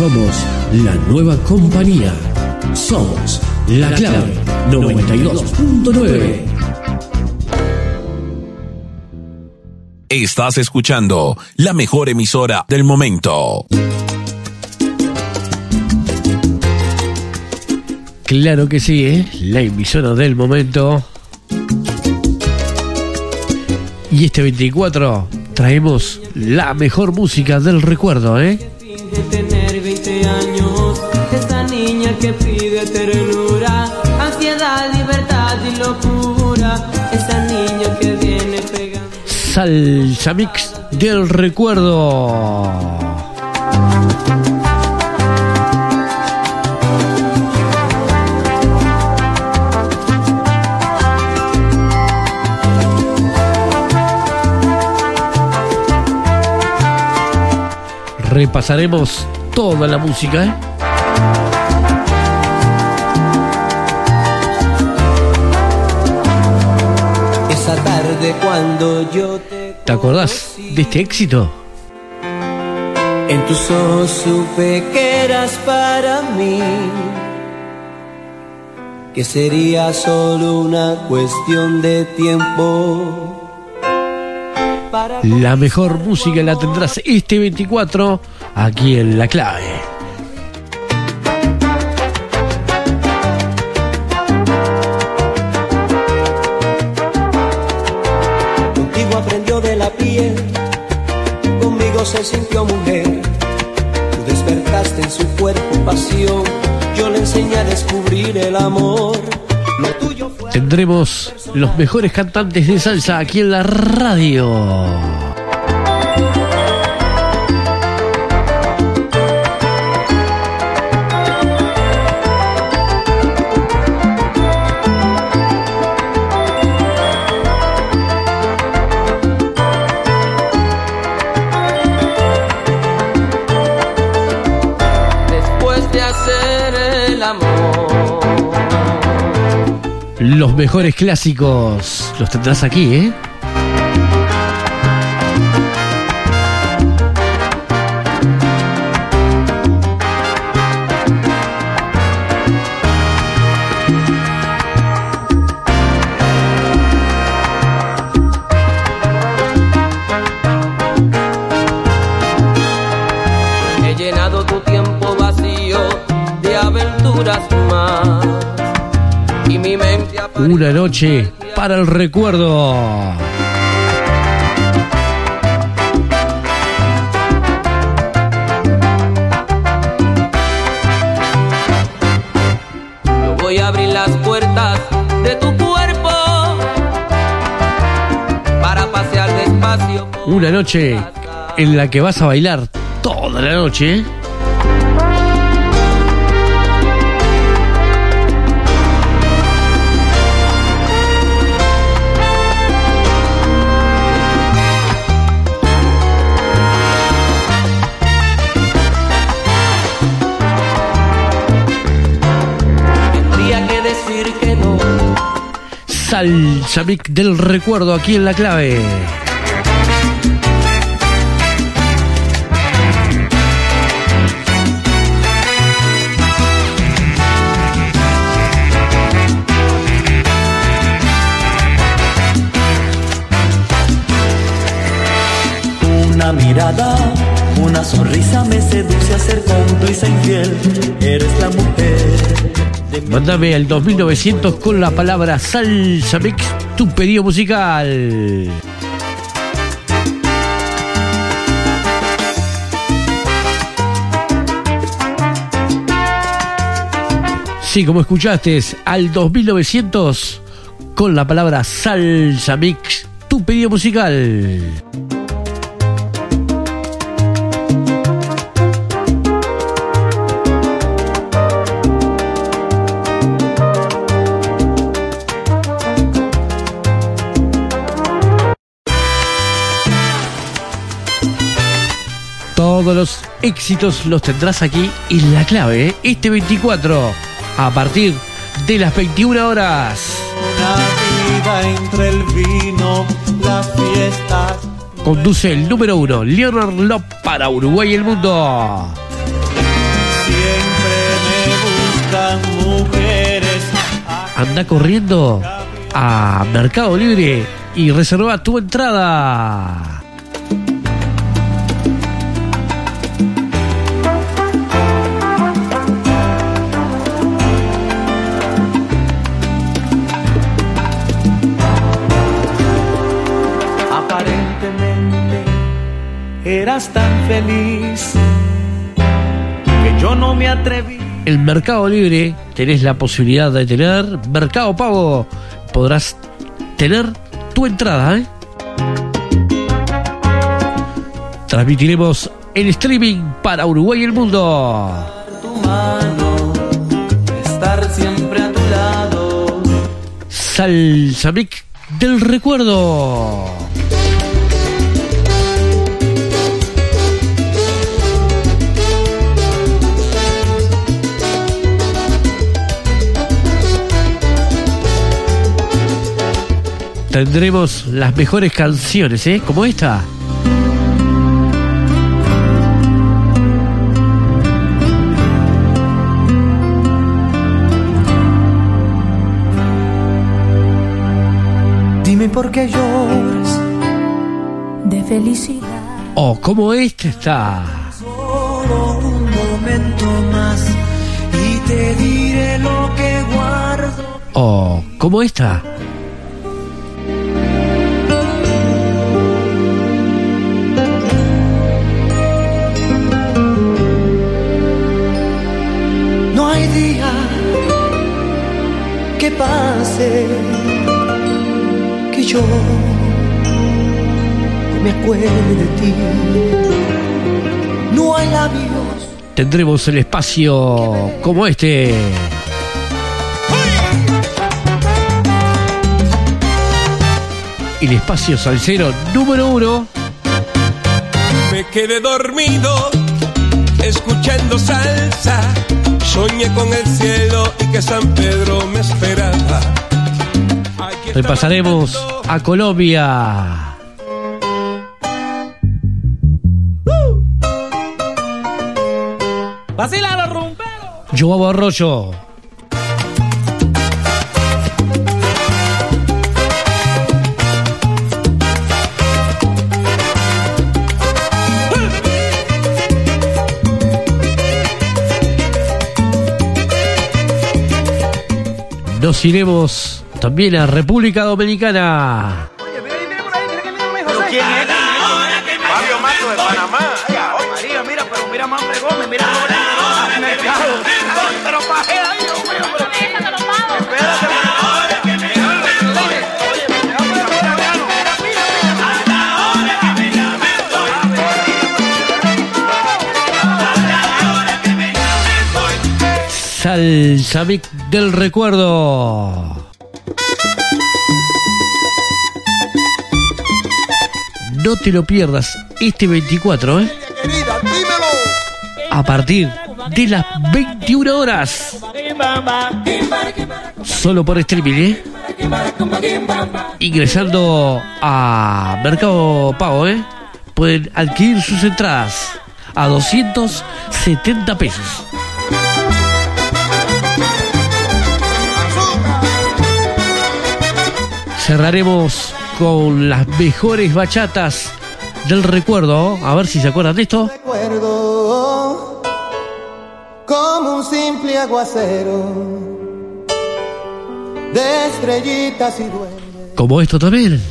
Somos la nueva compañía. Somos la clave 92.9. Estás escuchando la mejor emisora del momento. Claro que sí, ¿eh? la emisora del momento. Y este 24 traemos la mejor música del recuerdo, ¿eh? Pide ternura, ansiedad, libertad y locura, esa niña que viene pegando. Salsa Mix del recuerdo. Repasaremos toda la música, ¿eh? Cuando yo te ¿Te acordás de este éxito? En tus ojos supe que eras para mí, que sería solo una cuestión de tiempo. Para La mejor música la tendrás este 24 aquí en La Clave. Pasión, yo le enseñé a descubrir el amor. Lo tuyo fue Tendremos los mejores cantantes de salsa aquí en la radio. Los mejores clásicos los tendrás aquí, ¿eh? Una noche para el recuerdo. Yo voy a abrir las puertas de tu cuerpo para pasear despacio. Una noche en la que vas a bailar toda la noche, Mix del recuerdo aquí en la clave. Una mirada, una sonrisa me seduce a ser cómplice infiel. Eres la mujer Mándame al 2900 con la palabra Salsa Mix tu pedido musical. Sí, como escuchaste, al 2900 con la palabra Salsa Mix tu pedido musical. Todos los éxitos los tendrás aquí en la clave, ¿eh? este 24, a partir de las 21 horas. vida entre el vino, las fiestas. Conduce el número uno, Leonard Lop para Uruguay y el mundo. siempre me mujeres. Anda corriendo a Mercado Libre y reserva tu entrada. Eras tan feliz que yo no me atreví. En Mercado Libre tenés la posibilidad de tener Mercado Pago. Podrás tener tu entrada. ¿eh? Transmitiremos en streaming para Uruguay y el mundo. tu mano, estar siempre a tu lado. Salsa Mix del recuerdo. Tendremos las mejores canciones, ¿eh? Como esta. Dime por qué lloras, de felicidad. Oh, como esta está. solo un momento más y te diré lo que guardo. Oh, como esta. Pase que yo no me acuerde de ti. No hay labios Tendremos el espacio como este. El espacio salsero número uno. Me quedé dormido escuchando salsa. Soñé con el cielo y que San Pedro me esperaba. Repasaremos cantando. a Colombia. Joao Arroyo. Nos iremos también a República Dominicana. Fabio Mato de Panamá. María, mira, pero mira más Gómez, mira Mix del recuerdo. No te lo pierdas este 24, ¿eh? A partir de las 21 horas. Solo por streaming, ¿eh? Ingresando a Mercado Pago, ¿eh? Pueden adquirir sus entradas a 270 pesos. Cerraremos con las mejores bachatas del recuerdo. A ver si se acuerdan de esto. recuerdo como un simple aguacero de estrellitas y duendes. Como esto también.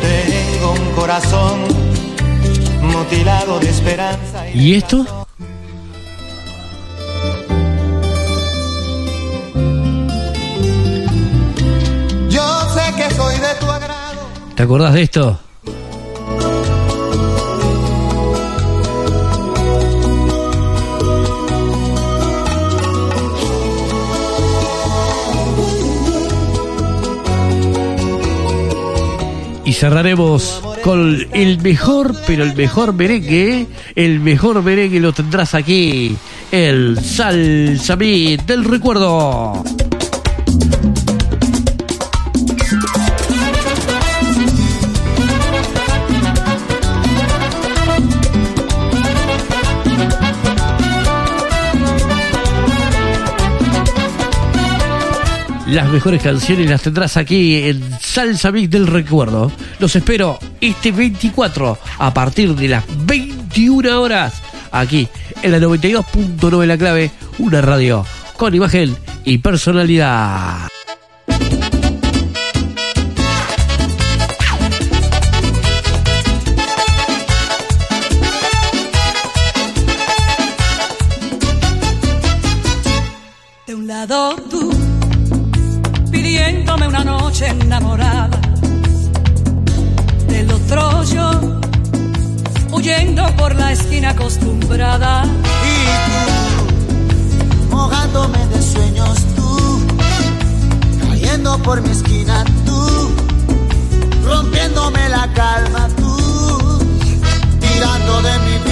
Tengo un corazón mutilado de esperanza ¿Y esto? ¿Te acordás de esto? Y cerraremos con el mejor, pero el mejor merengue. El mejor merengue lo tendrás aquí. El Salsa Beat del recuerdo. Las mejores canciones las tendrás aquí en Salsa Mix del Recuerdo. Los espero este 24 a partir de las 21 horas aquí en la 92.9 La Clave, una radio con imagen y personalidad. esquina acostumbrada. Y tú, mojándome de sueños, tú, cayendo por mi esquina, tú, rompiéndome la calma, tú, tirando de mi